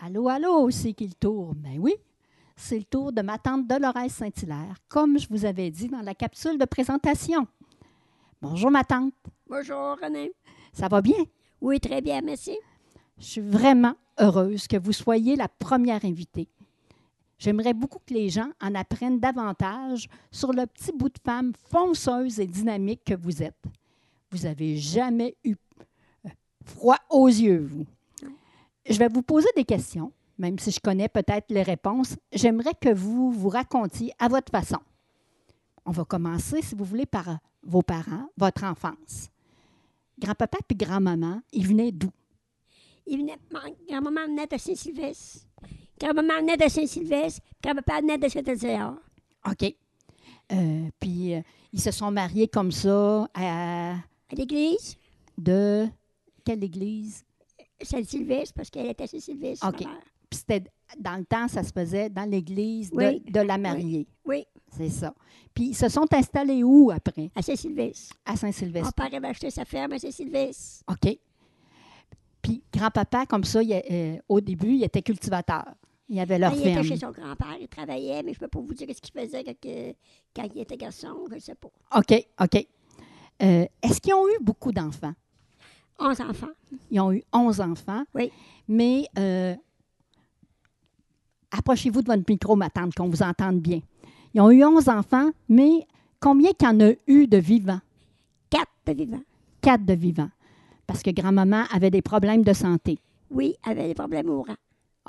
Allô, allô, c'est qui le tour? Ben oui, c'est le tour de ma tante Dolores Saint-Hilaire, comme je vous avais dit dans la capsule de présentation. Bonjour, ma tante. Bonjour, René. Ça va bien? Oui, très bien, merci. Je suis vraiment heureuse que vous soyez la première invitée. J'aimerais beaucoup que les gens en apprennent davantage sur le petit bout de femme fonceuse et dynamique que vous êtes. Vous n'avez jamais eu froid aux yeux, vous. Je vais vous poser des questions, même si je connais peut-être les réponses. J'aimerais que vous vous racontiez à votre façon. On va commencer, si vous voulez, par vos parents, votre enfance. Grand-papa puis grand-maman, ils venaient d'où? Il venait, ma grand-maman venait de Saint-Sylvestre. Grand-maman venait de Saint-Sylvestre. Grand-papa venait de Saint-Ézéard. OK. Euh, puis, euh, ils se sont mariés comme ça à, À l'église, de quelle église? Saint-Sylvestre, parce qu'elle était Saint-Sylvestre. OK. Puis c'était dans le temps, ça se faisait dans l'église de, Oui. de la mariée. Oui, C'est ça. Puis ils se sont installés où après? à Saint-Sylvestre. À Mon Saint-Sylvestre. père avait acheté sa ferme à Saint-Sylvestre. OK. Puis grand-papa, comme ça, il, euh, au début, il était cultivateur. Il avait leur Ben, il était ferme. chez son grand-père, il travaillait, mais je ne peux pas vous dire ce qu'il faisait quand il était garçon, je ne sais pas. OK, OK. Euh, Est-ce qu'ils ont eu beaucoup d'enfants? 11 enfants. Ils ont eu 11 enfants. Oui. Mais euh, approchez-vous de votre micro, ma tante, qu'on vous entende bien. Ils ont eu 11 enfants, mais combien qu'il y en a eu de vivants? 4 de vivants. Quatre de vivants. Parce que grand-maman avait des problèmes de santé. Oui, avait des problèmes au rang.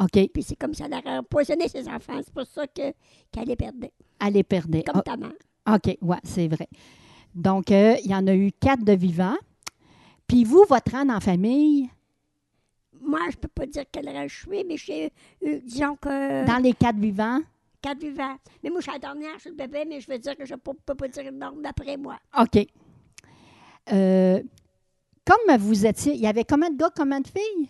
OK. Puis c'est comme ça, elle a empoisonné ses enfants. C'est pour ça que- qu'elle les perdait. Elle les perdait. Comme Ah, ta mère. OK, ouais, c'est vrai. Donc, euh, il y en a eu quatre de vivants. Puis vous, votre rang en famille, Moi, je ne peux pas dire quel rang je suis, mais j'ai eu, disons que dans les quatre vivants, quatre vivants. Mais moi, je suis la dernière, je suis le bébé, mais je veux dire que je ne peux, peux pas dire le nombre d'après moi. OK. Euh, comme vous étiez, il y avait combien de gars, combien de filles?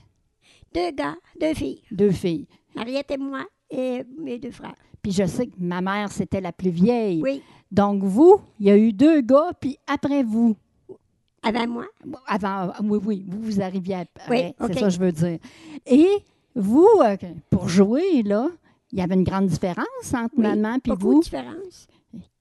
Deux gars, deux filles. Deux filles. Mariette et moi et mes deux frères. Puis je sais que ma mère, c'était la plus vieille. Oui, Donc vous, il y a eu deux gars, puis après vous. Avant moi? Avant, oui, oui, vous, vous arriviez après. Oui, C'est ça que je veux dire. Et vous, euh, pour jouer, là, il y avait une grande différence entre Oui, maman et Beaucoup vous? de différence.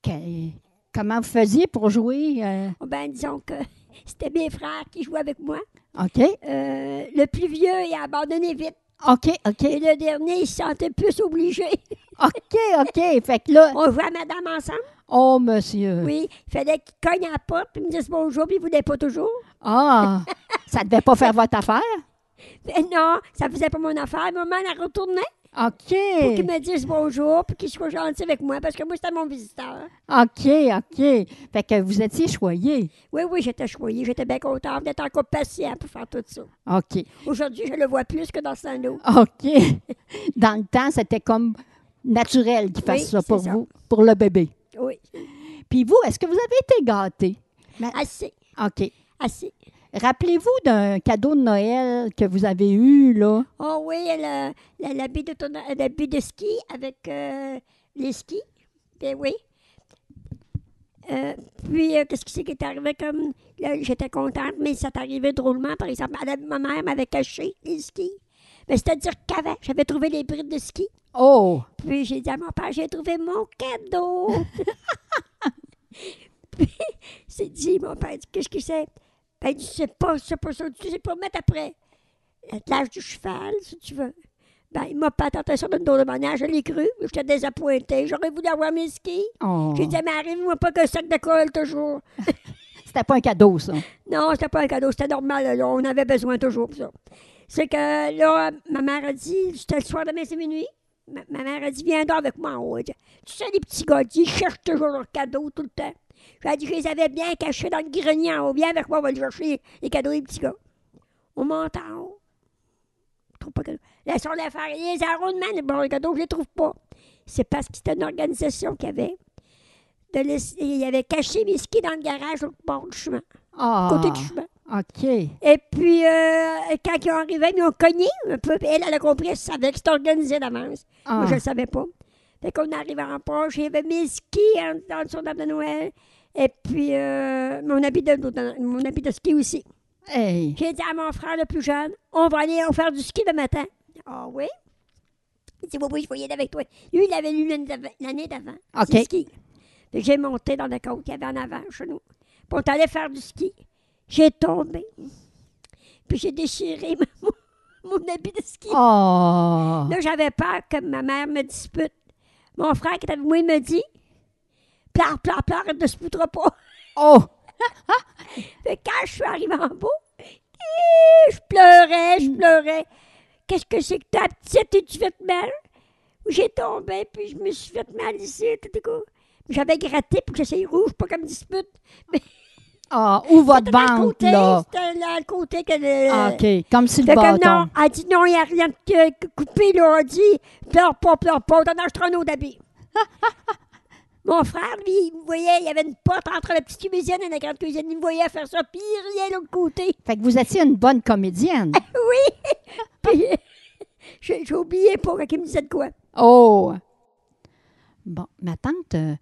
Que- comment vous faisiez pour jouer? euh, Oh, ben, disons que c'était mes frères qui jouaient avec moi. OK, Euh, le plus vieux, il a abandonné vite. OK, OK, Et le dernier, il se sentait plus obligé. OK, OK. Fait que là, On jouait à madame ensemble. Oh, monsieur. Oui, il fallait qu'il cogne à la porte, puis me dise bonjour, puis il ne voulait pas toujours. Ah, ça devait pas faire votre affaire? Mais non, ça faisait pas mon affaire. Maman, elle retournait pour qu'il OK, me dise bonjour, puis qu'il soit gentil avec moi, parce que moi, c'était mon visiteur. OK, OK. Fait que vous étiez choyé. Oui, oui, j'étais choyée, j'étais bien contente d'être encore patient pour faire tout ça. OK, Aujourd'hui, je le vois plus que dans ce temps-là. OK. Dans le temps, c'était comme naturel qu'il fasse Oui, ça pour ça. vous, pour le bébé. Oui, Puis vous, est-ce que vous avez été gâté? assez, OK. assez. Rappelez-vous d'un cadeau de Noël que vous avez eu, là? Oh oui, l'habit de, de ski avec euh, les skis. Ben oui. Euh, puis, euh, qu'est-ce qui c'est qui est arrivé comme. J'étais contente, mais ça est arrivé drôlement. Par exemple, ma mère m'avait caché les skis. Mais c'est-à-dire qu'avant, j'avais trouvé les brides de ski. Oh! Puis j'ai dit à mon père, j'ai trouvé mon cadeau. puis c'est dit, mon père, qu'est-ce que c'est? Ben, il dit, c'est pas, c'est pas ça, tu sais pas mettre après. L'âge du cheval, si tu veux. Ben, il m'a pas tenté ça d'une drôle de manière, je l'ai cru. J'étais désappointée. J'aurais voulu avoir mes skis. oh. J'ai dit, mais arrive-moi pas qu'un sac de colle toujours. C'était pas un cadeau, ça. Non, c'était pas un cadeau, c'était normal. là, on avait besoin toujours pour ça. C'est que là, ma mère a dit, c'était le soir de mes minuit. Ma, ma mère a dit, viens donc avec moi en haut. Tu sais, les petits gars, ils cherchent toujours leurs cadeaux tout le temps. J'ai dit, je les avais bien cachés dans le grenier en haut. Viens avec moi, on va aller chercher les cadeaux des petits gars. On monte en haut. Je trouve pas cadeau. Laissons les faire. Les arrondements, les bons cadeaux, je les trouve pas. C'est parce que c'était une organisation qu'il y avait. De il avait caché mes skis dans le garage au bord du chemin, Ah! côté du chemin. OK. Et puis, euh, quand ils arrivés, ils ont cogné un peu. Elle, elle a compris, elle savait que c'était organisé d'avance. Ah. Moi, je ne le savais pas. Fait qu'on arrive en poche, j'avais mes skis en, en dessous de l'arbre de Noël. Et puis, euh, mon, habit de, mon habit de ski aussi. Hey! J'ai dit à mon frère le plus jeune, on va aller faire du ski le matin. Ah oui? Il dit, oui, oui, je voyais avec toi. Lui, il avait lu l'année d'avant-. OK. du ski. J'ai monté dans le côte qu'il y avait en avant chez nous. Puis on faire du ski. J'ai tombé. Puis j'ai déchiré mon, mon habit de ski. Oh! Là, j'avais peur que ma mère me dispute. Mon frère qui était avec moi, il me dit Pleure, pleure, pleure, elle ne se disputera pas. Oh! Fait quand je suis arrivée en bas, je pleurais, je pleurais. Qu'est-ce que c'est que ta petite, et tu fait mal? J'ai tombé, puis je me suis fait mal ici, tout à coup. J'avais gratté pour que ça rouge, pas comme dispute. Ah, ou votre côté, là? C'était là, le côté que le... Ah, OK, comme si le bâton. non, elle dit non, il n'y a rien de coupé, là. Elle dit pleure pas, pleure pas, t'en achètera un autre d'habit. Mon frère, lui, il me voyait, il y avait une porte entre la petite cuisine et la grande cuisine. Il me voyait faire ça, puis il riait de l'autre côté. Fait que vous étiez une bonne comédienne. Oui! Puis, j'ai j'ai oublié pas quand il me disait de quoi. Oh! Bon, ma tante, euh,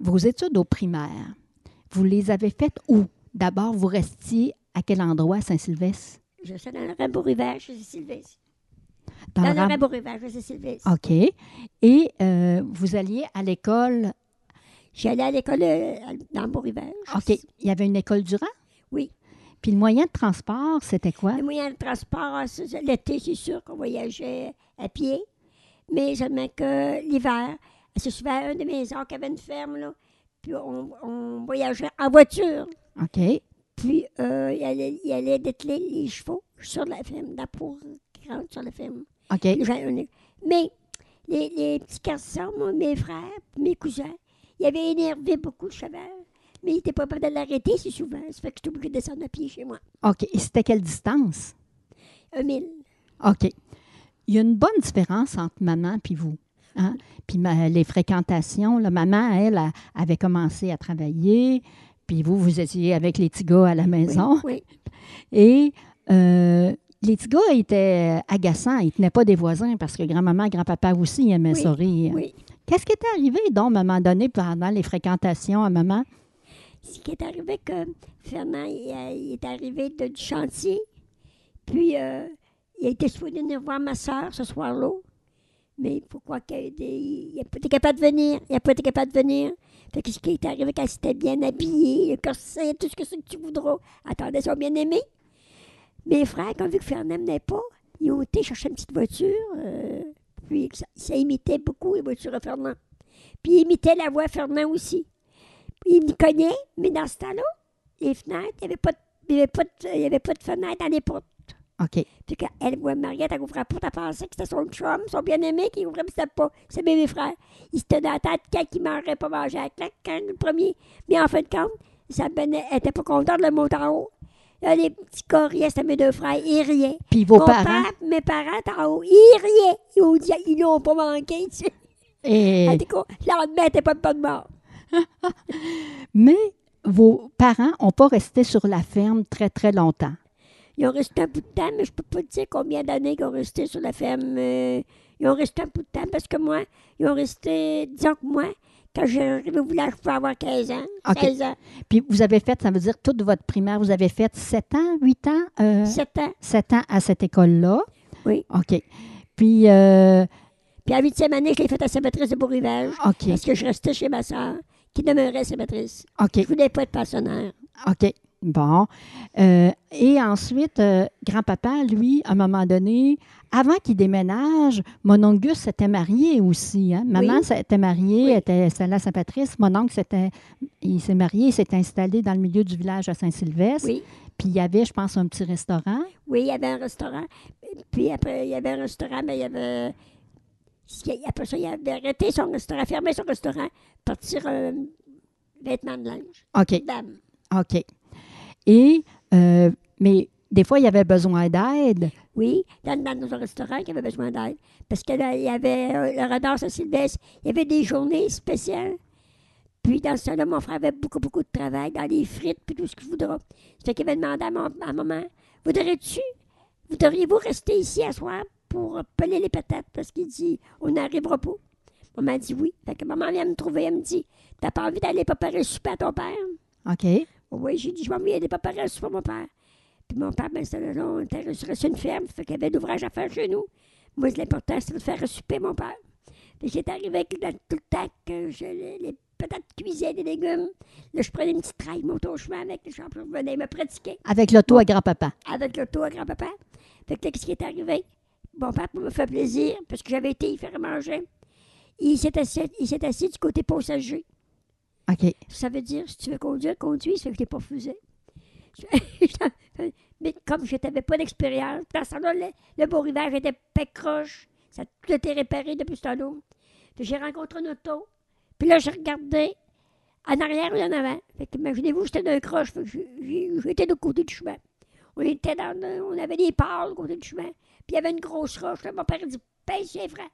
vos études au primaire, vous les avez faites où? D'abord, vous restiez à quel endroit à Saint-Sylvestre? Je suis dans le Rambourg-River chez Sylvestre. Dans Dans le le Ram- Rambourg-River chez Sylvestre. OK. Et euh, vous alliez à l'école. J'allais à l'école euh, dans Rambourg-River. OK. Il y avait une école Durand? Oui. Puis le moyen de transport, c'était quoi? Le moyen de transport, l'été, c'est sûr qu'on voyageait à pied. Mais seulement que l'hiver, c'est souvent un de mes oncles qui avait une ferme, là. Puis on, on voyageait en voiture. OK. Puis euh, il allait, il allait dételer les chevaux sur la ferme, dans pour qui rentre sur la ferme. OK. Mais les, les petits garçons, moi, mes frères, mes cousins, ils avaient énervé beaucoup le cheval. Mais ils n'étaient pas capables de l'arrêter si souvent. Ça fait que j'étais obligée de descendre à pied chez moi. OK. Et c'était quelle distance? Un mille. OK. Il y a une bonne différence entre maman puis vous. Hein? Puis ma- les fréquentations, là, maman, elle, a- avait commencé à travailler, puis vous, vous étiez avec les petits gars à la maison. Oui. Et euh, les petits gars étaient agaçants, ils ne tenaient pas des voisins parce que grand-maman, grand-papa aussi aimaient Oui, ça rire. oui. Qu'est-ce qui est arrivé, donc, à un moment donné, pendant les fréquentations à maman? Ce qui est arrivé que Fernand, il, euh, il est arrivé de- du chantier, puis euh, il a été supposé venir voir ma soeur ce soir-là, mais pourquoi qu'il il n'a pas été capable de venir, il n'a pas été capable de venir. Fait que ce qui est arrivé quand c'était bien habillé, le corset, tout ce que, tu voudras, attendez son bien-aimé. Mes frères, quand vu que Fernand n'est pas, ils ont été chercher une petite voiture, euh, puis ça, ça imitait beaucoup les voitures de Fernand. Puis il imitait la voix de Fernand aussi. Il me connaît, mais dans ce temps-là, les fenêtres, il n'y avait, avait, pas de- il y avait pas de fenêtre dans les portes. OK. Puis quand elle voit Mariette, elle ouvrait la porte, elle pensait que c'était son chum, son bien-aimé qui ouvrait, mais c'était pas. C'est mes frères. Il se tenait à la tête quand il mangerait pas manger à la claque, quand le premier. Mais en fin de compte, ça venait, elle était pas contente de le monter en haut. Là, les petits riaient, c'était mes deux frères, ils riaient. Puis vos Mon parents? père, mes parents en haut, ils riaient. Ils ont dit, ils l'ont pas manqué, tu sais. Et, elle était pas de bonne mort. mais vos parents n'ont pas resté sur la ferme très, très longtemps. Ils ont resté un bout de temps, mais je peux pas te dire combien d'années qu'ils ont resté sur la ferme. euh, ils ont resté un bout de temps parce que moi, ils ont resté, disons que moi, quand j'ai arrivé au village, je pouvais avoir 15 ans, OK. 16 ans, Puis vous avez fait, ça veut dire toute votre primaire, vous avez fait 7 ans, 8 ans? euh, 7 ans. 7 ans à cette école-là? Oui. OK. Puis, euh, Puis à la huitième année, je l'ai fait à Saint-Patrice de Beau-Rivage OK. parce que je restais chez ma soeur, qui demeurait Saint-Patrice. OK. Je voulais pas être pensionnaire. OK. Bon. Euh, et ensuite, euh, grand-papa, lui, à un moment donné, avant qu'il déménage, mon oncle Gus s'était marié aussi. Hein? Maman Oui. s'était mariée, Oui. était installée à Saint-Patrice. Mon oncle, s'était, il s'est marié, il s'est installé dans le milieu du village à Saint-Sylvestre. Oui. Puis il y avait, je pense, un petit restaurant. Oui, il y avait un restaurant. Puis après, il y avait un restaurant, mais il y avait. Après ça, il avait arrêté son restaurant, fermé son restaurant, partir un vêtement de linge. OK. Dame. OK. Et, euh, mais des fois, il y avait besoin d'aide. Oui, dans, dans nos restaurants qui avait besoin d'aide. Parce que là, il y avait euh, le radar Saint-Sylvestre, il y avait des journées spéciales. Puis dans ce temps-là, mon frère avait beaucoup, beaucoup de travail dans les frites, puis tout ce qu'il voudra. Ça fait qu'il avait demandé à, mon, à maman, voudrais-tu, voudriez-vous rester ici à soir pour peler les patates? Parce qu'il dit, on n'arrivera pas. Maman dit oui. Fait que maman vient me trouver, elle me dit, t'as pas envie d'aller préparer le souper à ton père? OK. Oui, j'ai dit, je préparer un souper à mon père. Puis mon père, ben, c'était on était sur une ferme, fait qu'il y avait d'ouvrages à faire chez nous. Moi, l'important, c'était de faire souper, mon père. Puis j'étais arrivé avec dans tout le temps que je, les, les patates cuisées, des légumes. Là, je prenais une petite traille, montais au chemin avec, je revenais me pratiquer Avec l'auto à grand-papa. avec l'auto à grand-papa. Fait que là, qu'est-ce qui est arrivé? Mon père, pour me faire plaisir, parce que j'avais été y faire manger, il s'est assis, il s'est assis du côté passager. OK. Ça veut dire, si tu veux conduire, conduis, fait que je t'ai pas refusé. Mais comme je n'avais pas d'expérience, dans ce temps-là, le, le beau rivage était pécroche. Ça a tout été réparé depuis ce temps-là. J'ai rencontré une auto. Puis là, j'ai regardé en arrière ou en avant. Fait imaginez-vous, j'étais d'un croche. Fait j'étais de côté du chemin. On était dans on avait des pales du côté du chemin. Puis il y avait une grosse roche. Là, mon père dit Pèse, c'est frère.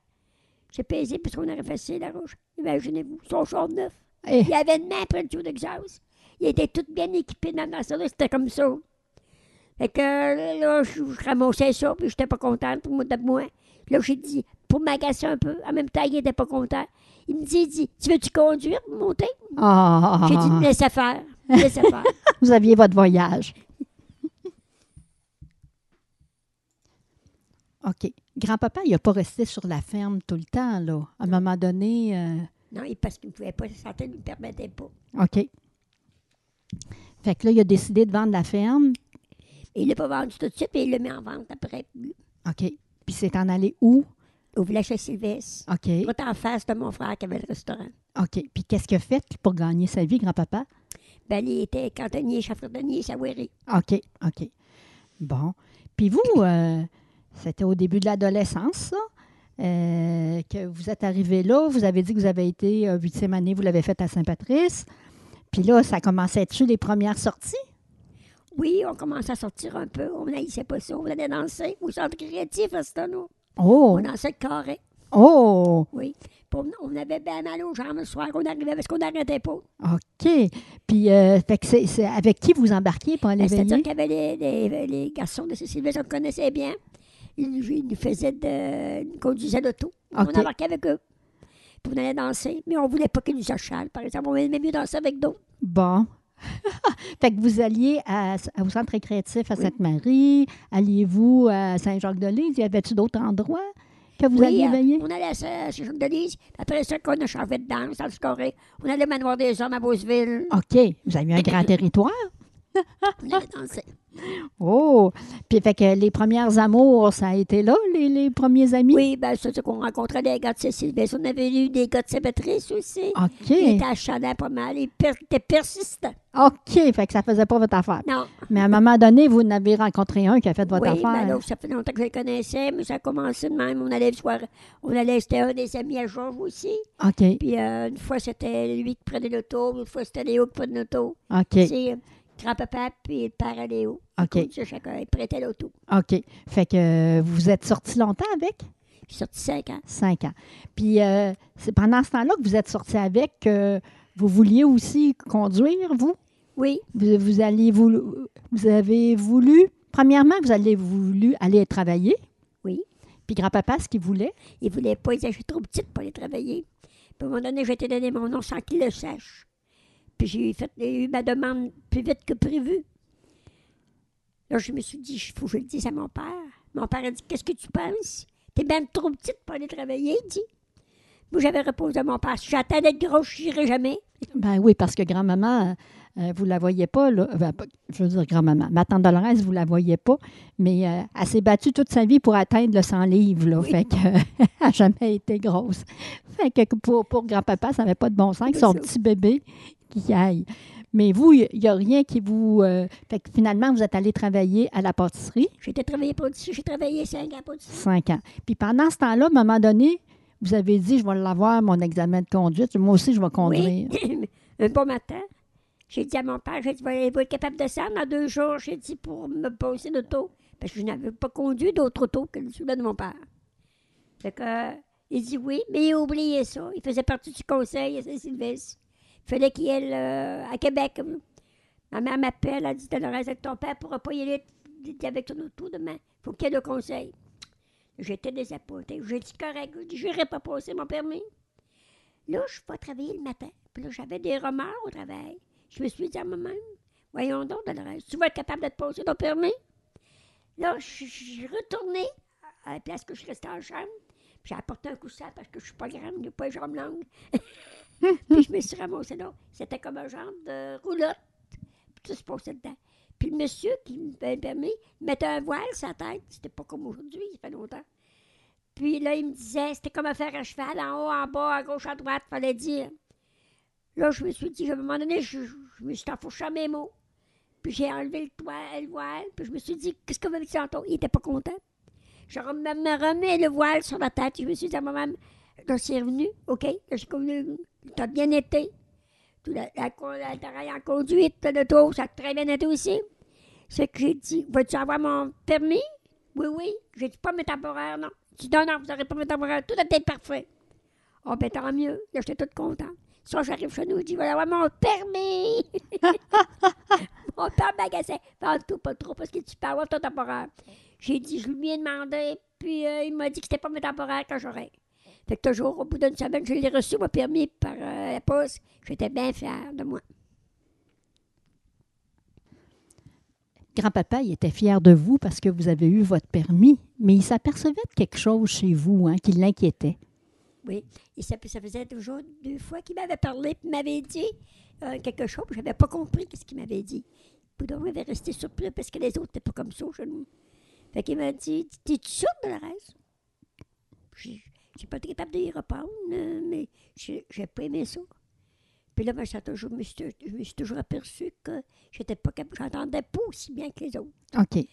J'ai pesé parce qu'on aurait facile la roche. Imaginez-vous, son char neuf. Eh, Il y avait une main après le tuyau d'exhaust. Il était tout bien équipé dans, ça. là, C'était comme ça. Fait que là, je, je ramassais ça, puis j'étais pas contente pour moi de moi. Là, j'ai dit, pour m'agacer un peu, en même temps, il était pas content. Il me dit, il dit Tu veux-tu conduire pour monter? Ah, J'ai dit, laissez faire. Laissez faire. vous aviez votre voyage. OK. Grand-papa, il n'a pas resté sur la ferme tout le temps, là. À un moment donné, euh, non, parce qu'il ne pouvait pas, sa santé ne lui permettait pas. OK. Fait que là, il a décidé de vendre la ferme. Il l'a pas vendu tout de suite, puis il l'a mis en vente après. OK. Puis c'est en allé où? Au village de Sylvestre. OK. Tout en face de mon frère qui avait le restaurant. OK. Puis qu'est-ce qu'il a fait pour gagner sa vie, grand-papa? Ben, il était cantonnier, chef-cantonnier, Sawiri. OK. OK. Bon. Puis vous, euh, c'était au début de l'adolescence, ça, euh, que vous êtes arrivé là. Vous avez dit que vous avez été euh, huitième année, vous l'avez fait à Saint-Patrice. Puis là, ça commençait à être les premières sorties? Oui, on commençait à sortir un peu. On n'haïssait pas ça. On allait danser au centre créatif à ce temps-là. Oh! On dansait le carré. Oh! Oui. Puis on, avait bien mal aux jambes le soir. On arrivait parce qu'on n'arrêtait pas. OK. Puis, euh, fait que c'est, c'est avec qui vous embarquiez pour aller Ben, C'est-à-dire qu'il y avait les, les- les garçons de Cécile, on connaissait bien. Ils, ils nous faisaient de. Ils conduisaient l'auto. OK. On embarquait avec eux. Puis on allait danser. Mais on ne voulait pas qu'ils nous achalent, par exemple. On aimait mieux danser avec d'autres. Bon. fait que vous alliez à, au centre récréatif à Oui. Sainte-Marie. Alliez-vous à Saint-Jacques-de-Lise? Y avait-tu d'autres endroits que vous Oui, alliez euh, veiller? on allait à Saint- chez Jacques de Lise. Après ça, qu'on a changé de danse dans le on allait au manoir des hommes à Beauceville. OK. Vous avez eu un grand territoire? On allait danser. Oh! Puis, fait que les premières amours, ça a été là, les, les premiers amis? Oui, ben c'est qu'on rencontrait des gars de Cécile. Ben, on avait eu des gars de Saint-Patrice aussi. OK. Ils étaient achalants pas mal. Ils per- étaient persistants. OK. Fait que ça faisait pas votre affaire. Non. Mais à un moment donné, vous en avez rencontré un qui a fait votre oui, ben affaire. là, ça fait longtemps que je le connaissais, mais ça a commencé de même. On allait soir. On allait, c'était un des amis à Georges aussi. OK. Puis euh, une fois, c'était lui qui prenait l'auto. Une fois, c'était Léo qui prenait l'auto. OK. Euh, grand-papa puis le père à Léo. OK. Ça, chacun, il prêtait l'auto. OK. Fait que euh, vous êtes sortis longtemps avec? J'ai sorti cinq ans. Cinq ans. Puis euh, c'est pendant ce temps-là que vous êtes sortis avec, que vous vouliez aussi conduire, vous? Oui, Vous, vous, alliez vous avez voulu, premièrement, vous avez voulu aller travailler? oui. Puis grand-papa, ce qu'il voulait? Il voulait pas, il disait, je suis trop petite pour aller travailler. Puis à un moment donné, j'ai été donné mon nom sans qu'il le sache. Puis j'ai fait, j'ai eu ma demande plus vite que prévu. Là, je me suis dit, il faut que je le dise à mon père. Mon père a dit, qu'est-ce que tu penses? T'es bien trop petite pour aller travailler, il dit. Moi, j'avais répondu à mon père, si j'attends d'être grosse, je n'irai jamais. Ben oui, parce que grand-maman, euh, vous la voyez pas, là. Ben, pas- je veux dire grand-maman. Ma tante Dolores, vous la voyez pas, mais euh, elle s'est battue toute sa vie pour atteindre le 100 livres, là. Oui. Fait que, elle n'a jamais été grosse. Fait que pour, pour grand-papa, ça n'avait pas de bon sens que son ça. petit bébé qui aille. Mais vous, il n'y a rien qui vous... euh, fait que finalement, vous êtes allé travailler à la pâtisserie, J'ai pour j'ai travaillé cinq ans pour cinq ans. Puis pendant ce temps-là, à un moment donné, vous avez dit, je vais l'avoir, mon examen de conduite. Moi aussi, je vais conduire. Oui. un bon matin, j'ai dit à mon père, j'ai dit, vous être capable de descendre dans deux jours, j'ai dit, pour me passer l'auto. Parce que je n'avais pas conduit d'autre auto que celui-là de mon père. Fait que, euh, il dit oui, mais il a oublié ça. Il faisait partie du conseil à Saint-Sylvestre. Il fallait qu'il aille euh, à Québec. Ma mère m'appelle, elle dit, Dolores, avec ton père, pourra pas y aller avec ton auto demain. Il faut qu'il y ait le conseil. J'étais désappointée. J'ai dit, correct, je n'irai pas passer mon permis. Là, je vais travailler le matin. Puis là, j'avais des remords au travail. Je me suis dit à moi-même, voyons donc, Dolores, tu vas être capable de te passer ton permis? Là, je je suis retournée à la place que je restais en chambre. J'ai apporté un coussin parce que je suis pas grande, j'ai pas les jambes longues. puis je me suis ramassée là. C'était comme un genre de roulotte. Puis tout se passait dedans. Puis le monsieur qui m'avait permis, il mettait un voile sur la tête. C'était pas comme aujourd'hui, ça fait longtemps. Puis là, il me disait, c'était comme un fer à cheval, en haut, en bas, à gauche, à droite, fallait dire. Là, je me suis dit, à un moment donné, je, me suis enfourché à mes mots. Puis j'ai enlevé le, toit, le voile, puis je me suis dit, qu'est-ce qu'on va dire tantôt? Il était pas content. Je me remets le voile sur la tête. Je me suis dit à moi-même, là, c'est revenu, OK? J'ai convenu, t'as bien été. Tout la, la, la, en conduite, le tour, ça a très bien été aussi. C'est que j'ai dit, vas-tu avoir mon permis? Oui, oui. J'ai dit, pas mes temporaires, non. J'ai dit, non, non, vous n'aurez pas mes temporaires. Tout a été parfait. Oh, ben tant mieux. Là, j'étais toute contente. Soit j'arrive chez nous, je dis, voilà, avoir mon permis. mon père magasin. Pas tout, pas trop, parce que tu peux avoir ton temporaire. J'ai dit, je lui ai demandé, puis euh, il m'a dit que c'était pas mes temporaires que j'aurais. Fait que toujours, au bout d'une semaine, je l'ai reçu, mon permis, par euh, la poste. J'étais bien fière de moi. Grand-papa, il était fier de vous parce que vous avez eu votre permis, mais il s'apercevait de quelque chose chez vous hein, qui l'inquiétait. Oui, et ça, ça, faisait toujours deux fois qu'il m'avait parlé et m'avait dit euh, quelque chose. Je n'avais pas compris ce qu'il m'avait dit. Boudon avait resté surpris parce que les autres n'étaient pas comme ça chez nous. Fait qu'il m'a dit T'es-tu sûre de la reste J'ai pas été capable d'y répondre, euh, mais j'ai pas aimé ça. Puis là, ben, ça toujours, je, me suis, je me suis toujours aperçu que j'étais pas capable, j'entendais pas aussi bien que les autres. OK.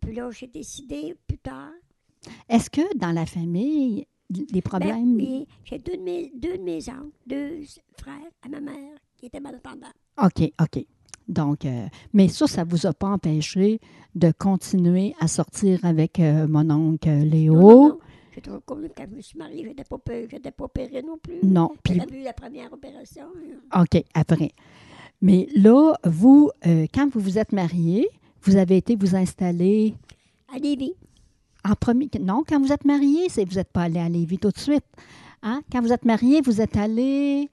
Puis là, j'ai décidé plus tard. Est-ce que dans la famille, les problèmes. Ben, oui, j'ai deux de mes, deux de mes oncles, deux frères à ma mère qui étaient malentendants. OK, OK. Donc, euh, mais ça, ça ne vous a pas empêché de continuer à sortir avec euh, mon oncle Léo? Non, non, non. J'ai toujours connu quand je me suis mariée, je n'étais pas, pas opérée non plus. Non. Puis... Eu la première opération. Hein. OK, après. Mais là, vous, euh, quand vous vous êtes mariée, vous avez été vous installer. À Lévis. En premier. Non, quand vous êtes mariée, c'est vous n'êtes pas allé à Lévis tout de suite. Hein? Quand vous êtes mariée, vous êtes allé.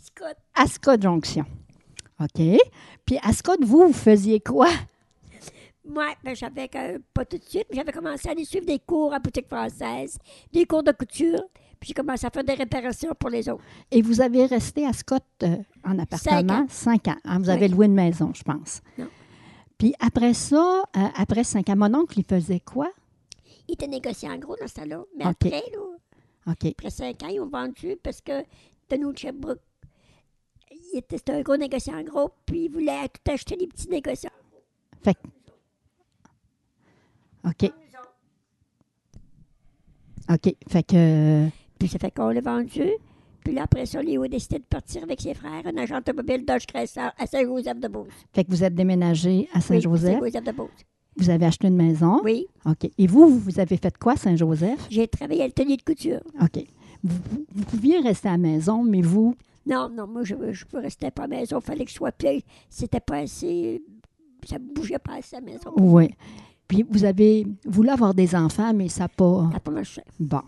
Scott. À Scott Junction. OK? Puis à Scott, vous, vous faisiez quoi? Moi, ben, j'avais pas tout de suite, mais j'avais commencé à aller suivre des cours à boutique française, des cours de couture, puis j'ai commencé à faire des réparations pour les autres. Et vous avez resté à Scott euh, en appartement? cinq ans. Hein? Vous avez loué une maison, je pense. Non. Puis après ça, euh, après cinq ans, mon oncle, il faisait quoi? Il était négociant en gros dans ce là Mais après, là, après cinq ans, ils ont vendu parce que nous, Sherbrooke, c'était un gros négociant en gros, puis il voulait tout acheter des petits négociants. Fait OK. OK. Fait que. Puis ça fait qu'on l'a vendu. Puis là, après ça, Léo a décidé de partir avec ses frères, un agent automobile Dodge Chrysler à Saint-Joseph-de-Beauce. Fait que vous êtes déménagé à Saint-Joseph? Oui, Saint-Joseph-de-Beauce. Vous avez acheté une maison? Oui. OK. Et vous, vous avez fait quoi à Saint-Joseph? J'ai travaillé à l'atelier de couture. OK. Vous, vous, pouviez rester à la maison, mais vous? Non, non, moi, je ne restais pas à la maison. Il fallait que je sois pied. C'était pas assez. Ça ne bougeait pas assez à la maison. Oui. Puis vous avez voulu avoir des enfants, mais ça n'a pas. Ça pas marché. Bon.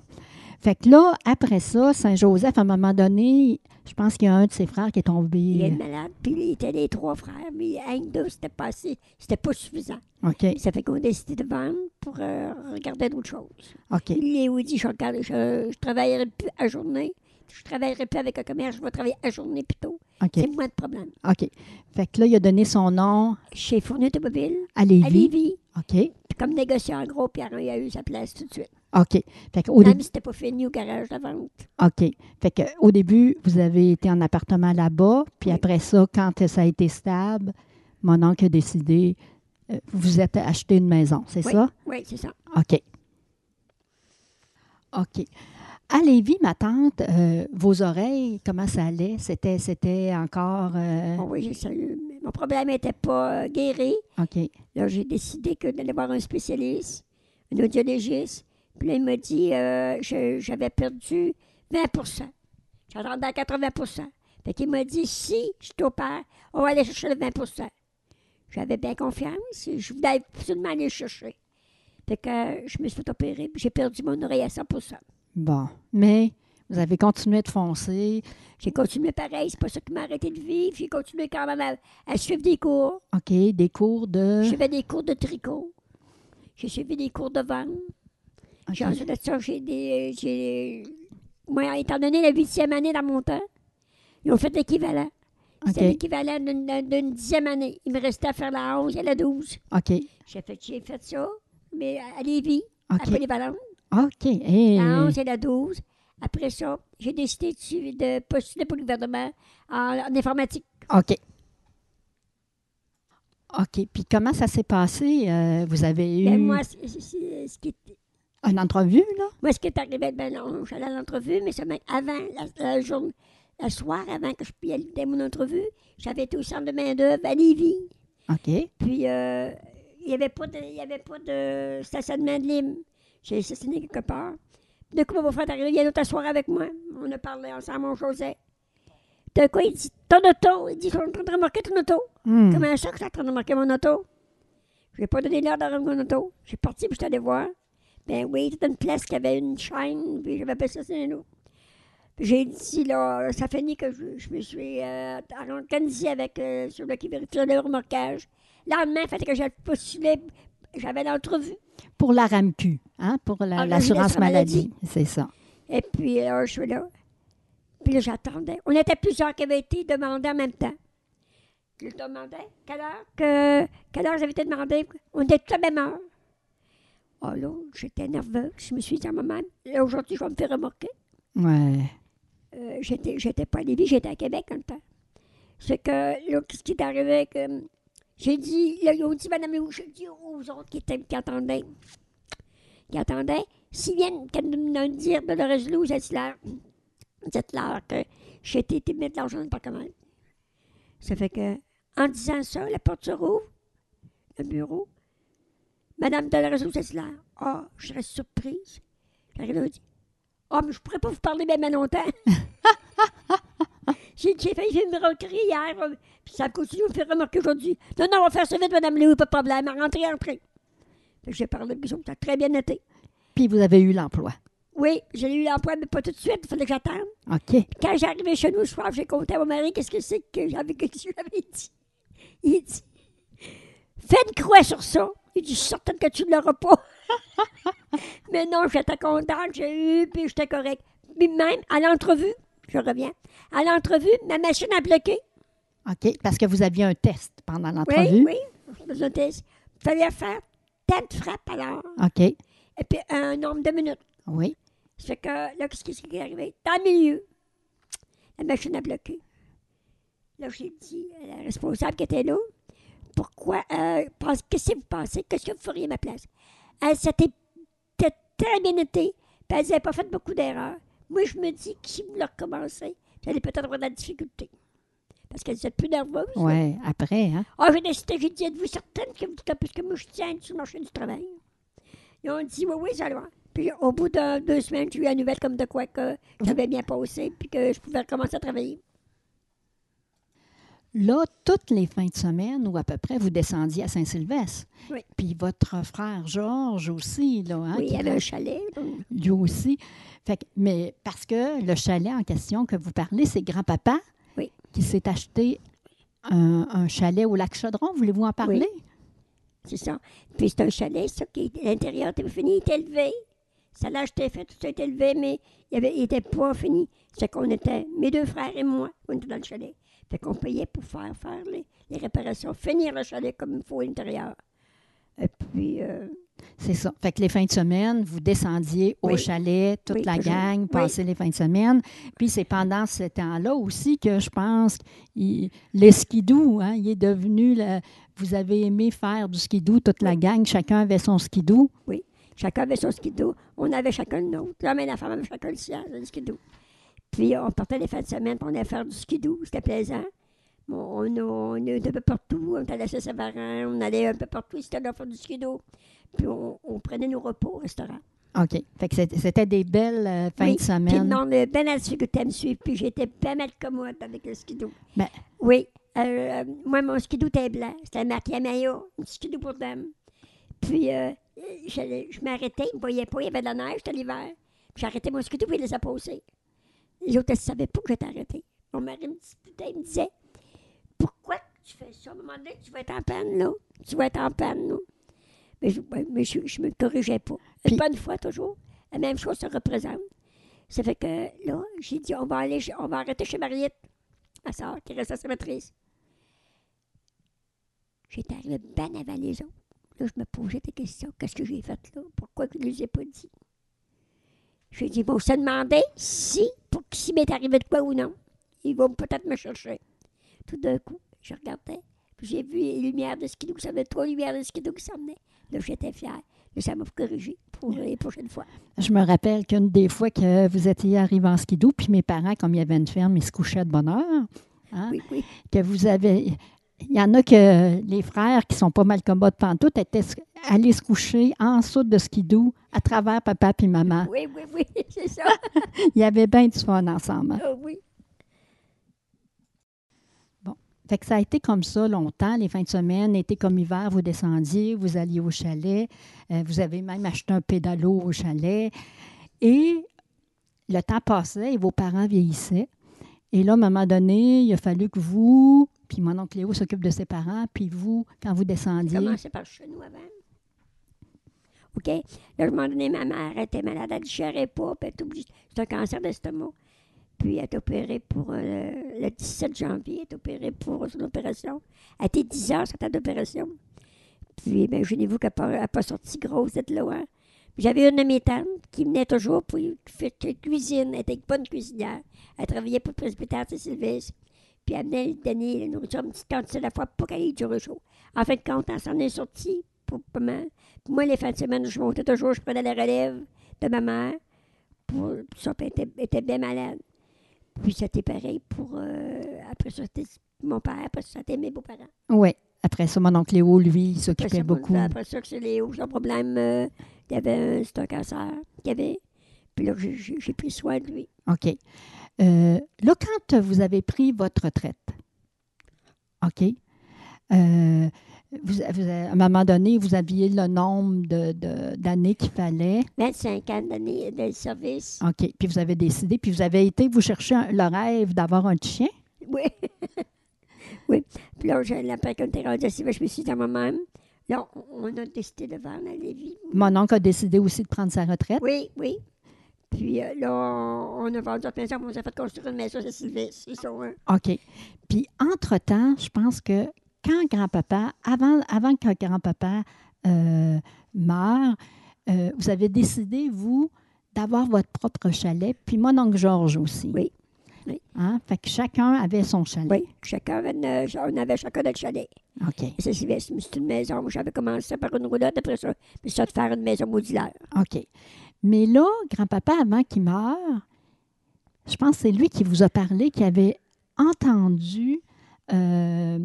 Fait que là, après ça, Saint-Joseph, à un moment donné, je pense qu'il y a un de ses frères qui est tombé. Il est malade, puis il était les trois frères, mais un, deux, c'était pas assez, c'était pas suffisant. OK. Ça fait qu'on a décidé de vendre pour euh, regarder d'autres choses. OK. Léo dit, je, je, je travaillerai plus à journée, je ne travaillerai plus avec un commerce, je vais travailler à journée plutôt. OK. C'est moins de problème. OK. Fait que là, il a donné son nom. Chez Fournier Automobile. À Lévis. À Lévis. OK. Puis comme négociant en gros, Pierre, il a eu sa place tout de suite. OK. Fait que au Même début. si c'était pas fini au garage de vente. OK. Fait que au début, vous avez été en appartement là-bas, puis Oui. après ça, quand ça a été stable, mon oncle a décidé, euh, vous êtes acheté une maison, c'est Oui. ça? Oui, c'est ça. OK. OK. À Lévis, ma tante, euh, vos oreilles, comment ça allait? C'était, c'était encore. euh, Bon, oui, Mon problème n'était pas euh, guéri. OK. Là, j'ai décidé que d'aller voir un spécialiste, un audiologiste. Puis là, il m'a dit euh, j'avais perdu 20 J'en rendais à 80% Fait qu'il m'a dit si je t'opère, on va aller chercher le 20% J'avais bien confiance. Je voulais absolument aller le chercher. Fait que je me suis fait opérer. J'ai perdu mon oreille à 100 Bon. Mais vous avez continué de foncer. J'ai continué pareil. C'est pas ça qui m'a arrêté de vivre. J'ai continué quand même à, à suivre des cours. OK. Des cours de? J'ai fait des cours de tricot. J'ai suivi des cours de vente. Puis ensuite de ça, j'ai des. J'ai, moi, étant donné la huitième année dans mon temps, ils ont fait l'équivalent. C'est l'équivalent d'une, dixième année. Il me restait à faire la 11 et la 12. OK. J'ai fait, j'ai fait ça, mais à Lévis, OK. à Polyvalente, OK. Et- la 11 et la 12. Après ça, j'ai décidé de, postuler pour le gouvernement en, en informatique. OK. OK. Puis comment ça s'est passé? Euh, vous avez eu Ben, moi, c'est- ce qui est- une entrevue, là? Moi, ce qui est arrivé, ben non, j'allais à l'entrevue, mais avant, la, la journée, le soir, avant que je puisse aller à mon entrevue, j'avais été au centre de main-d'œuvre à Lévis. OK. Puis, euh, il n'y avait, pas de- il y avait pas de stationnement de libre. J'ai stationné quelque part. Puis, d'un coup, mon beau-frère est arrivé, il vient t'asseoir avec moi. On a parlé ensemble, on causait. D'un coup, il dit Ton auto Il dit Je suis en train de remorquer ton auto. Hmm. Comment ça que je suis en train de remorquer mon auto? Je n'ai pas donné l'heure de remorquer mon auto. J'ai parti, puis je suis allé voir. Ben oui, c'était une place qui avait une chaîne, puis j'avais pas ça nous. Puis j'ai dit, là, ça finit que je, je me suis euh, organisée avec euh, celui qui vérifiait le remorquage. Le lendemain, il fallait que j'aille postuler. J'avais l'entrevue. Pour la RAMQ, hein? pour la- Ah, l'assurance l'assurance maladie. C'est ça. Et puis, là, je suis là. Puis là, j'attendais. On était plusieurs qui avaient été demandés en même temps. Je demandais quelle heure, que, quelle heure j'avais été demandé. On était tous à la même heure. Oh là, j'étais nerveuse. Je me suis dit à moi-même, aujourd'hui, je vais me faire remorquer. Ouais. Euh, j'étais, j'étais pas à Lévis, j'étais à Québec en même temps. C'est que, là, qu'est-ce qui est arrivé? Que, j'ai dit, là, ils ont dit, Madame j'ai dit aux autres qui, étaient, qui attendaient, qui attendaient, s'ils viennent qu'à nous dire de leur Lou, dites-leur, dites-leur que j'ai été mettre l'argent le parcomètre. Ça fait que, en disant ça, la porte se rouvre, le bureau. Madame Dolores dites-leur, ah, je serais surprise. J'arrive là, dit, ah, mais je pourrais pas vous parler même longtemps. J'ai failli me recréer hier, puis ça continue de me faire remarquer aujourd'hui. Non, non, on va faire ça vite, Madame Léo, pas de problème. Rentrez, rentrez. Fait J'ai parlé, puis ils ont très bien noté. Puis vous avez eu l'emploi. Oui, j'ai eu l'emploi, mais pas tout de suite, il fallait que j'attende. OK. Quand j'arrivais chez nous le soir, j'ai compté à mon mari qu'est-ce que c'est que j'avais que tu l'avais dit. Il dit Fais une croix sur ça. Il dit Je suis certaine que tu ne l'auras pas. mais non, j'étais contente, j'ai eu, puis j'étais correct. Puis même à l'entrevue, je reviens, à l'entrevue, ma machine a bloqué. OK. Parce que vous aviez un test pendant Oui, l'entrevue. oui. Dans un test. Il fallait faire tant de frappes à l'heure, OK. et puis un nombre de minutes. Oui. Fait que là, qu'est-ce qui est arrivé? Dans le milieu, la machine a bloqué. Là, j'ai dit à la responsable qui était là, pourquoi, euh, qu'est-ce que vous pensez? Qu'est-ce que vous feriez à ma place? Elle s'était était très bien notée, puis elle n'avait pas fait beaucoup d'erreurs. Moi, je me dis que si vous le recommencez, vous allez peut-être avoir de la difficulté. Parce qu'elle était plus nerveuse. Oui. Après, hein? Ah, j'ai décidé, j'ai dit, êtes-vous certaine que vous parce que moi, je tiens sur le marché du travail? Ils ont dit, oui, oui, ça va. Puis au bout de deux semaines, j'ai eu la nouvelle comme de quoi que j'avais bien passé, puis que je pouvais recommencer à travailler. Là, toutes les fins de semaine, ou à peu près, vous descendiez à Saint-Sylvestre. Oui. Puis votre frère Georges aussi, là, hein, oui, il y avait va- un chalet. lui aussi. Fait que- mais parce que le chalet en question que vous parlez, c'est grand-papa Oui. qui s'est acheté un, un chalet au lac Chaudron. Voulez-vous en parler? C'est ça. Puis c'est un chalet, ça, qui l'intérieur était fini, il était élevé. Ça l'a acheté, fait, tout ça était élevé, mais il n'était pas fini. C'est qu'on était, mes deux frères et moi, on était dans le chalet. Fait qu'on payait pour faire, faire les, les réparations, finir le chalet comme il faut à l'intérieur. Et puis, euh, C'est ça. Fait que les fins de semaine, vous descendiez au Oui. chalet, toute Oui, la gang, Oui. les fins de semaine. Puis c'est pendant ce temps-là aussi que je pense que le skidoo, hein, il est devenu... le- vous avez aimé faire du skidoo, toute la gang, chacun avait son skidoo. Chacun avait son skidoo. On avait chacun le nôtre. L'homme et la femme avaient chacun le sien, le skidoo. Puis on partait les fins de semaine, puis on allait faire du skidoo. C'était plaisant. Bon, on, on, on est un peu partout. On était à la Savarin, on allait un peu partout. C'était là faire du skidoo. Puis on, on prenait nos repos au restaurant. OK. Fait que c'était des belles euh, fins Oui, de Puis semaine. non, le ben à difficulté à me suivre. Puis j'étais pas mal commode avec le skidoo. Ben- Oui. euh, moi, mon skidoo était blanc. C'était marqué à maillot. Un skidoo pour dame. Puis euh, je m'arrêtais. Il ne me voyait pas. Il y avait de la neige. C'était l'hiver. Puis j'arrêtais mon skidoo puis il les a posés. Les autres, elles ne savaient pas que j'étais arrêtée. Mon mari me disputait. Il me disait Pourquoi tu fais ça? À un moment donné, tu vas être en panne, là. Tu vas être en panne, là. Mais je ne je me corrigeais pas. Puis- Une bonne fois, toujours. La même chose se représente. Ça fait que là, j'ai dit, on va aller, on va arrêter chez Mariette, ma soeur, qui reste à sa maîtrise. J'étais arrivée bien avant les autres. Là, je me posais des questions. Qu'est-ce que j'ai fait là? Pourquoi je ne les ai pas dit? J'ai dit, bon, se demander si, pour s'il m'est arrivé de quoi ou non. Ils vont peut-être me chercher. Tout d'un coup, je regardais, puis j'ai vu les lumières de skidoo, ça avait trois lumières de skidoo qui s'en venaient. Là, j'étais fière. Là, ça m'a corrigé pour les prochaines fois. Je me rappelle qu'une des fois que vous étiez arrivé en skidoo, puis mes parents, comme il y avait une ferme, ils se couchaient de bonne heure. hein, Oui, oui. que vous avez. Il y en a que les frères qui sont pas mal commodes pantoute étaient allés se coucher en dessous de skidoo à travers papa et maman. Oui, oui, oui, c'est ça. Il y avait bien du fun ensemble. Ah oui. Fait que ça a été comme ça longtemps, les fins de semaine, été comme hiver, vous descendiez, vous alliez au chalet, euh, vous avez même acheté un pédalo au chalet. Et le temps passait et vos parents vieillissaient. Et là, à un moment donné, il a fallu que vous, puis mon oncle Léo s'occupe de ses parents, puis vous, quand vous descendiez, Commencé par chez nous avant. OK? Là, un moment donné, ma mère était malade, elle digérait pas, puis elle. C'est un cancer d'estomac. Puis elle est opérée pour euh, le 17 janvier, elle est opérée pour son opération. Elle était 10 heures, cette d'opération. Puis, ben, imaginez-vous qu'elle n'a pas sorti grosse cette loi. J'avais une de mes tantes qui venait toujours pour faire cuisine. Elle était une bonne cuisinière. Elle travaillait pour le presbytère de Sylvestre. Puis la nourriture, une petite quantité à la fois pour qu'elle ait du chaud. En fin de compte, elle s'en est sortie pour mal. Puis moi, les fins de semaine, je montais toujours, je prenais la relève de ma mère. Pour, puis ça, était, était bien malade. Puis c'était pareil pour. euh, après ça, c'était mon père, après ça, c'était mes beaux-parents. Oui. Après ça, mon oncle Léo, lui, il s'occupait beaucoup. Après ça, que c'est Léo, j'ai un problème. euh, il y avait un, cancer. Il y avait. Puis là, j'ai pris soin de lui. OK. Euh, là, quand vous avez pris votre retraite, OK, euh, vous, vous- à un moment donné, vous aviez le nombre de- de- d'années qu'il fallait. 25 ans d'année de service. OK. Puis vous avez décidé, puis vous avez été, vous chercher un- le rêve d'avoir un chien? Oui. oui. Puis là, je, après qu'on était rendu je me suis dit à moi-même, là, on, on a décidé de vendre à Lévis. Mon oncle a décidé aussi de prendre sa retraite. Oui, oui. Puis euh, là, on, on a vendu notre maison, on nous a fait construire une maison à Sylvestre. Hein. OK. Puis, entre-temps, je pense que quand grand-papa, avant, avant que grand-papa euh, meure, euh, vous avez décidé, vous, d'avoir votre propre chalet, puis mon oncle Georges aussi. Oui. Oui. Hein? Fait que chacun avait son chalet. Oui, chacun avait, une- on avait chacun notre chalet. OK. C'est une maison. J'avais commencé par une roulotte, après ça, puis ça, de faire une maison modulaire. OK. Mais là, grand-papa, avant qu'il meure, je pense que c'est lui qui vous a parlé, qui avait entendu, euh,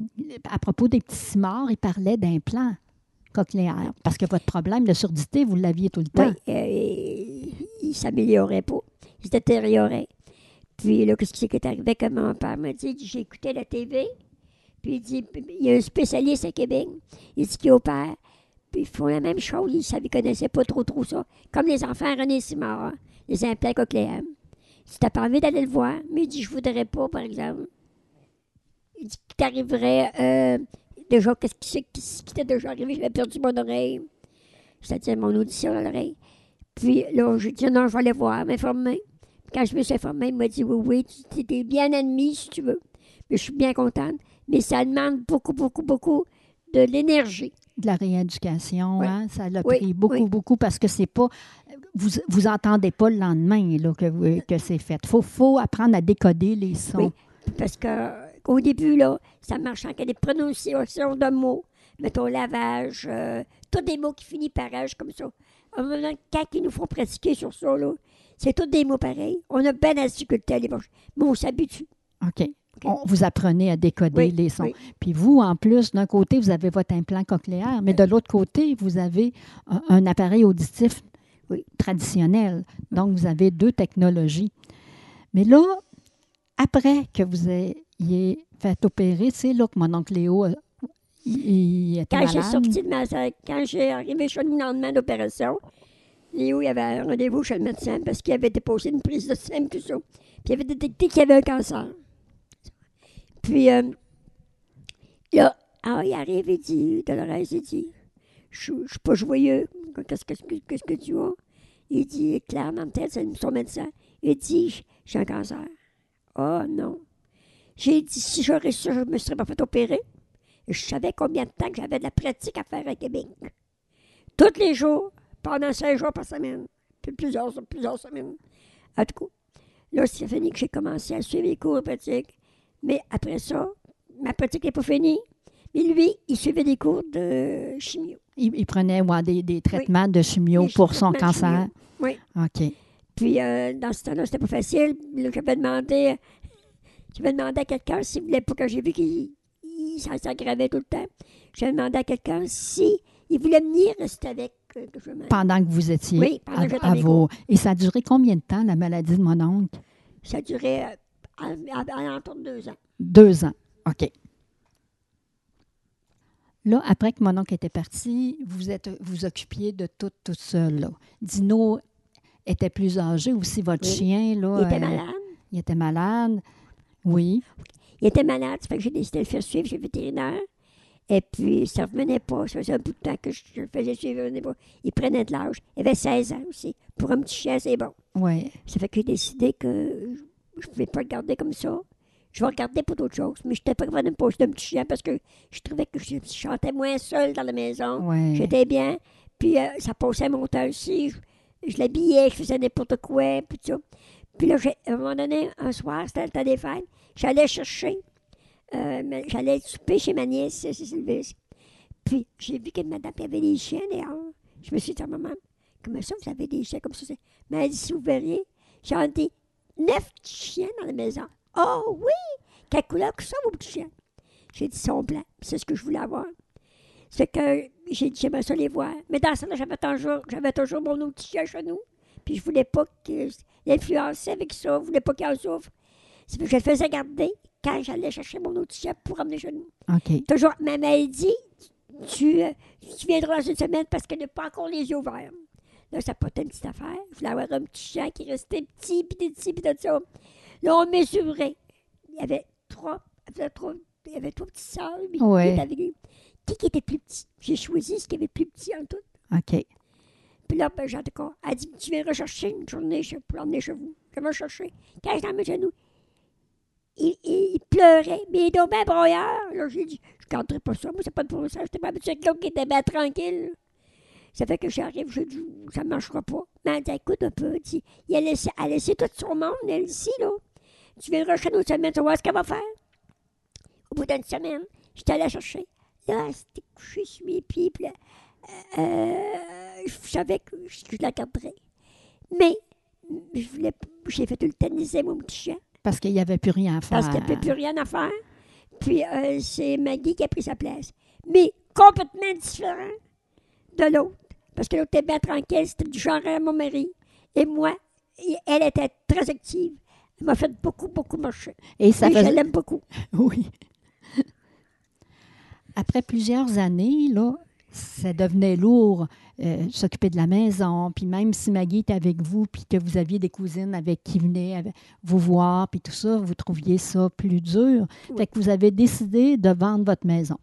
à propos des petits cimards, il parlait d'implants cochléaires. Parce que votre problème de surdité, vous l'aviez tout le temps. Euh, il ne s'améliorait pas. Il se détériorait. Puis là, qu'est-ce qui est arrivé? Que mon père m'a dit? Écouté la TV, puis il dit, il y a un spécialiste à Québec. Il dit qu'il opère. Puis ils font la même chose. Ils ne connaissaient pas trop, trop ça. Comme les enfants René Simard, hein, les implants cochléaires. Si tu n'as pas envie d'aller le voir, mais il dit, je voudrais pas, par exemple. Il dit qu'il t'arriverait, euh, déjà, qu'est-ce qui, t'est déjà arrivé? J'avais perdu mon oreille. C'est-à-dire mon audition à l'oreille. Puis là, j'ai dit non, je vais aller voir, m'informer. Quand je me suis informée, il m'a dit oui, oui, tu es bien admis si tu veux. Mais je suis bien contente. Mais ça demande beaucoup, beaucoup, beaucoup de l'énergie. De la rééducation, Oui. hein, ça l'a Oui, pris beaucoup, oui. beaucoup, parce que c'est pas. Vous vous entendez pas le lendemain là, que, que c'est fait. Il faut, faut apprendre à décoder les sons. Oui. Parce qu'au début, là, ça marche en des prononciations de mots? Mettons lavage, euh, tous des mots qui finissent par âge comme ça. À un moment quand ils nous font pratiquer sur ça, là, c'est tous des mots pareils. On a bien la difficulté à les manger. Mais on s'habitue. OK. On- vous apprenez à décoder Oui, les sons. oui. Puis vous, en plus, d'un côté, vous avez votre implant cochléaire, mais de l'autre côté, vous avez un, un appareil auditif Oui. traditionnel. Donc, vous avez deux technologies. Mais là, après que vous ayez fait opérer, c'est là que mon oncle Léo, euh, il, il était Quand j'ai sorti de ma quand j'ai arrivé chez nous le lendemain d'opération, Léo il avait un rendez-vous chez le médecin parce qu'il avait déposé une prise de sang, tout ça. Puis il avait détecté qu'il y avait un cancer. Puis euh, là, ah, il arrive, il dit, Dolores, il dit, je ne suis pas joyeux. Qu'est-ce que, tu as? Il dit, Claire Nantel, c'est son médecin. Il dit, j'ai un cancer. Oh non. J'ai dit, si j'aurais su, je ne me serais pas fait opérer. Je savais combien de temps que j'avais de la pratique à faire à Québec. Tous les jours, pendant cinq jours par semaine. Puis plusieurs, plusieurs semaines. En tout cas, là, c'est fini que j'ai commencé à suivre les cours de pratique. Mais après ça, ma pratique n'est pas finie. Mais lui, il suivait des cours de chimio. Il, prenait des, des, traitements de chimio Des pour son cancer. Oui. OK. Puis, euh, dans ce temps-là, c'était pas facile. J'avais demandé, j'avais demandé à quelqu'un s'il voulait pas que j'ai vu qu'il s'aggravait tout le temps. J'avais demandé à quelqu'un si il voulait venir rester avec euh, que je me- Pendant que vous étiez Oui, pendant à, que à vos... Et ça a duré combien de temps, la maladie de mon oncle? Ça durait euh, à, à, à l'entour de deux ans. Deux ans. OK. Là, après que mon oncle était parti, vous êtes vous occupiez de tout, tout seul. Là. Dino était plus âgé aussi, votre Oui. chien. Là, Il était euh, malade. il était malade. Oui. Il était malade, ça fait que j'ai décidé de le faire suivre chez le vétérinaire. Et puis, ça ne revenait pas. Ça faisait un bout de temps que je je le faisais suivre, il pas. Il prenait de l'âge. Il avait 16 ans aussi. Pour un petit chien, c'est bon. Oui. Ça fait que j'ai décidé que je ne pouvais pas le garder comme ça. Je vais le garder pour d'autres choses. Mais je n'étais pas capable de me poser d'un petit chien parce que je trouvais que je chantais moins seule dans la maison. J'étais bien. Puis euh, ça passait mon temps aussi. Je, je l'habillais, je faisais n'importe quoi, puis tout ça. Puis là, j'ai- à un moment donné, un soir, c'était le temps des fêtes, j'allais chercher, euh, j'allais souper chez ma nièce, Sylvestre. Puis j'ai vu que madame avait des chiens dehors. Je me suis dit à maman, comment ça, vous avez des chiens comme ça? Mais elle dit, si vous verriez, j'en ai neuf petits chiens dans la maison. Oh oui! Quelle couleur que ça, vos petits chiens? J'ai dit, ils sont blancs. C'est ce que je voulais avoir. C'est que j'ai dit, j'aimerais ça les voir. Mais dans ça, j'avais toujours, j'avais toujours mon autre petit chien chez nous. Puis je voulais pas qu'il influençait avec ça. Je voulais pas qu'il en souffre. C'est je le faisais garder quand j'allais chercher mon autre chien pour emmener chez nous. Toujours, ma mère dit, tu, tu viendras dans une semaine parce qu'elle n'a pas encore les yeux ouverts. Là, ça pas une petite affaire. Je voulais avoir un petit chien qui restait petit, puis petit, puis tout ça. Là, on mesurait. Il y avait trois, il y avait trois, il y avait trois petites sœurs. mais Ouais. lui. Qui qui était plus petit? J'ai choisi ce qui avait le plus petit en tout. OK. Puis là, ben, j'ai dit, quoi? Elle dit, tu viens rechercher une journée pour l'emmener chez vous. Je vais chercher. Quand je l'emmène chez nous, il, il- il pleurait, mais il bien broyeur. Là, j'ai dit, je ne garderai pas ça. Moi, c'est pas de pour ça. J'étais pas habituée avec l'autre qui était bien tranquille. Ça fait que j'arrive, je dis, ça ne marchera pas. Mais elle dit, écoute un peu. Dit, il a laissé, elle a laissé tout son monde, elle, ici, là. Tu viendras chez nous une semaine, tu vas voir ce qu'elle va faire. Au bout d'une semaine, j'étais allée la chercher. Là, elle s'était couchée sur mes pieds, puis là, euh, je savais que je, je la garderais. Mais, je voulais, j'ai fait euthanasier mon petit chien Parce qu'il n'y avait plus rien à faire. parce qu'il n'y avait plus rien à faire. Puis euh, c'est Maggie qui a pris sa place. Mais complètement différent de l'autre. Parce que l'autre était bien tranquille, c'était du genre à mon mari. Et moi, elle était très active. Elle m'a fait beaucoup, beaucoup marcher. Et ça je l'aime beaucoup. Oui. Après plusieurs années, là, ça devenait lourd euh, s'occuper de la maison. Puis même si Maggie était avec vous, puis que vous aviez des cousines avec qui venaient avec- vous voir, puis tout ça, vous trouviez ça plus dur. Oui. Fait que vous avez décidé de vendre votre maison.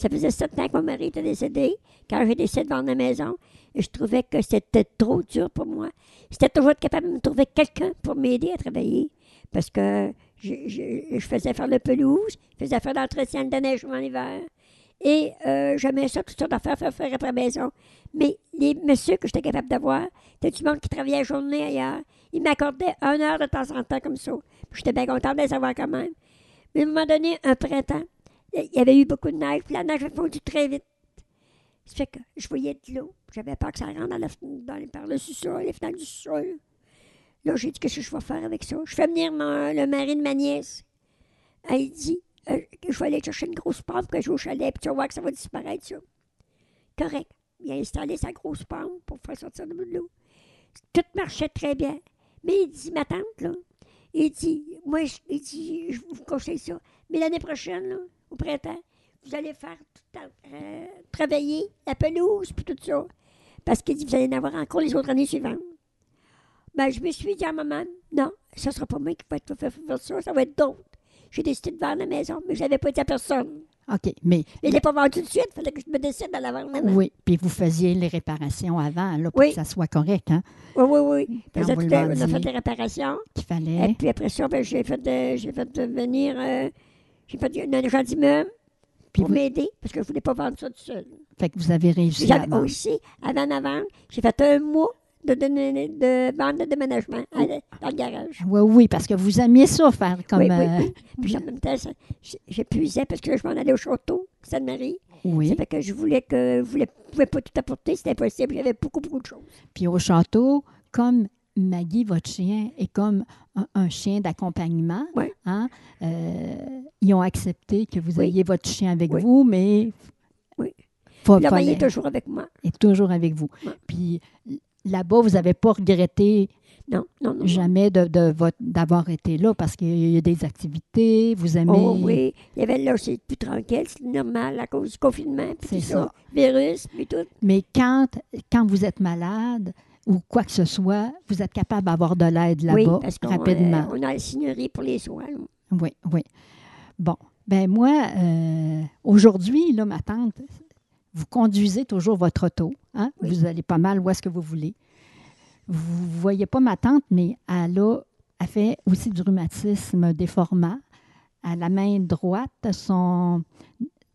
Ça faisait sept ans que mon mari était décédé. Quand j'ai décidé de vendre la maison, et je trouvais que c'était trop dur pour moi. J'étais toujours capable de me trouver quelqu'un pour m'aider à travailler. Parce que je, faisais faire le pelouse, je faisais faire l'entretien de neigement l'hiver. Et euh, j'aimais ça, toutes sortes d'affaires, faire faire après la maison. Mais les messieurs que j'étais capable d'avoir, c'était du monde qui travaillait la journée ailleurs. Ils m'accordaient une heure de temps en temps comme ça. J'étais bien contente de les avoir quand même. Mais à un moment donné, un printemps, il y avait eu beaucoup de neige, puis la neige a fondu très vite. Ça fait que je voyais de l'eau. J'avais peur que ça rentre dans la, les, par le sous-sol, les fenêtres du sous-sol. Là, j'ai dit, qu'est-ce que je vais faire avec ça? Je fais venir le mari de ma nièce. Elle dit, euh, je vais aller chercher une grosse pompe que je vais au chalet, puis tu vas voir que ça va disparaître. Correct. Il a installé sa grosse pompe pour faire sortir de l'eau. Tout marchait très bien. Mais il dit, ma tante, là, il dit, moi, je, il dit, je vous conseille ça. Mais l'année prochaine, là, au printemps, vous allez faire tout euh, travailler la pelouse, puis tout ça. Parce qu'il dit, vous allez en avoir encore les autres années suivantes. Ben, je me suis dit à maman, non, ce ne sera pas moi qui va être faire faire ça, ça va être d'autres. J'ai décidé de vendre la maison, mais je n'avais pas dit à personne. OK. Mais, Mais il n'est pas vendu tout de suite. Il fallait que je me décide à la vendre oui, puis vous faisiez les réparations avant, là, pour Oui. que ça soit correct, hein, Oui, oui, oui. Quand vous tout le on a fait des réparations. qu'il Et fallait. puis après ça, ben, j'ai fait, de- j'ai fait de venir. euh, j'ai fait un d'immeuble Puis pour vous- m'aider parce que je ne voulais pas vendre ça tout seul. Fait que vous avez réussi à vendre. aussi, avant de vendre, j'ai fait un mois de, de, de vente de déménagement à- dans le garage. Oui, oui, parce que vous aimiez ça, faire comme... oui, oui, euh, oui. Puis en même temps, ça- j'épuisais parce que je m'en allais au château, Sainte-Marie. oui. Ça fait que je voulais que je voulais, pouvais pas tout apporter, c'était impossible. J'avais beaucoup, beaucoup de choses. Puis au château, comme Maggie, votre chien, est comme un, un chien d'accompagnement, hein, euh, ils ont accepté que vous Oui. ayez votre chien avec Oui. vous, mais Oui. faut, Là, il est toujours avec moi. est toujours avec vous. Puis là-bas, vous n'avez pas regretté Non, non, non. jamais de, de votre- d'avoir été là parce qu'il y a des activités, vous aimez... Oh oui, il y avait là, c'est plus tranquille, c'est normal à cause du confinement, puis C'est tout ça. ça, virus, puis tout. Mais quand, quand vous êtes malade ou quoi que ce soit, vous êtes capable d'avoir de l'aide oui, là-bas parce qu'on rapidement. euh, on a la signerie pour les soins. Oui, oui. Bon, ben moi, euh, aujourd'hui, là, ma tante, vous conduisez toujours votre auto. Hein? Oui. Vous allez pas mal où est-ce que vous voulez. Vous ne voyez pas ma tante, mais elle a, elle fait aussi du rhumatisme déformant. À la main droite, son,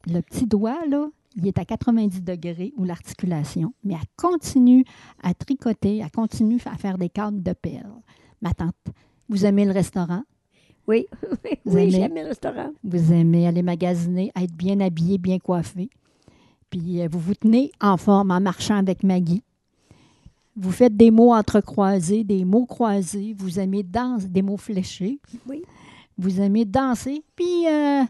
le petit doigt, là, il est à 90 degrés ou l'articulation, mais elle continue à tricoter, elle continue à faire des cadres de perles. Ma tante, vous aimez le restaurant? Oui, Vous oui, aimez? j'aime le restaurant. Vous aimez aller magasiner, être bien habillé, bien coiffé. Puis euh, vous vous tenez en forme en marchant avec Maggie. Vous faites des mots entrecroisés, des mots croisés. Vous aimez danser, des mots fléchés. Oui. Vous aimez danser. Puis euh,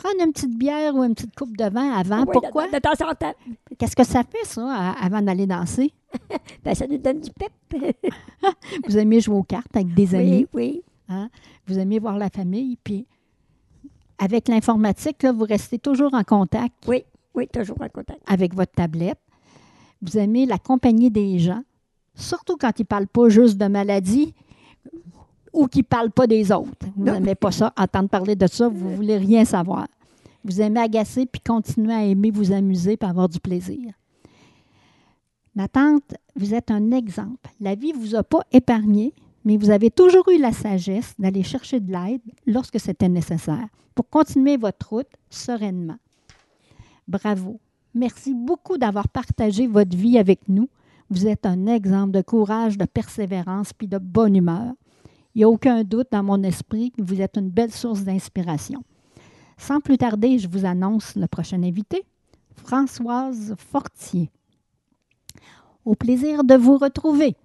prendre une petite bière ou une petite coupe de vin avant. Oui, Pourquoi? De, de temps en temps. Qu'est-ce que ça fait, ça, avant d'aller danser? Ben, ça nous donne du pep. Vous aimez jouer aux cartes avec des amis? oui, oui. Vous aimez voir la famille. Puis avec l'informatique, là, vous restez toujours en contact? Oui, oui, toujours en contact. avec votre tablette. Vous aimez la compagnie des gens, surtout quand ils ne parlent pas juste de maladie ou qu'ils ne parlent pas des autres. Vous n'aimez pas ça, entendre parler de ça, vous ne voulez rien savoir. Vous aimez agacer puis continuer à aimer vous amuser puis avoir du plaisir. Ma tante, vous êtes un exemple. La vie ne vous a pas épargné, mais vous avez toujours eu la sagesse d'aller chercher de l'aide lorsque c'était nécessaire pour continuer votre route sereinement. Bravo. Merci beaucoup d'avoir partagé votre vie avec nous. Vous êtes un exemple de courage, de persévérance puis de bonne humeur. Il n'y a aucun doute dans mon esprit que vous êtes une belle source d'inspiration. Sans plus tarder, je vous annonce le prochain invité, Françoise Fortier. Au plaisir de vous retrouver.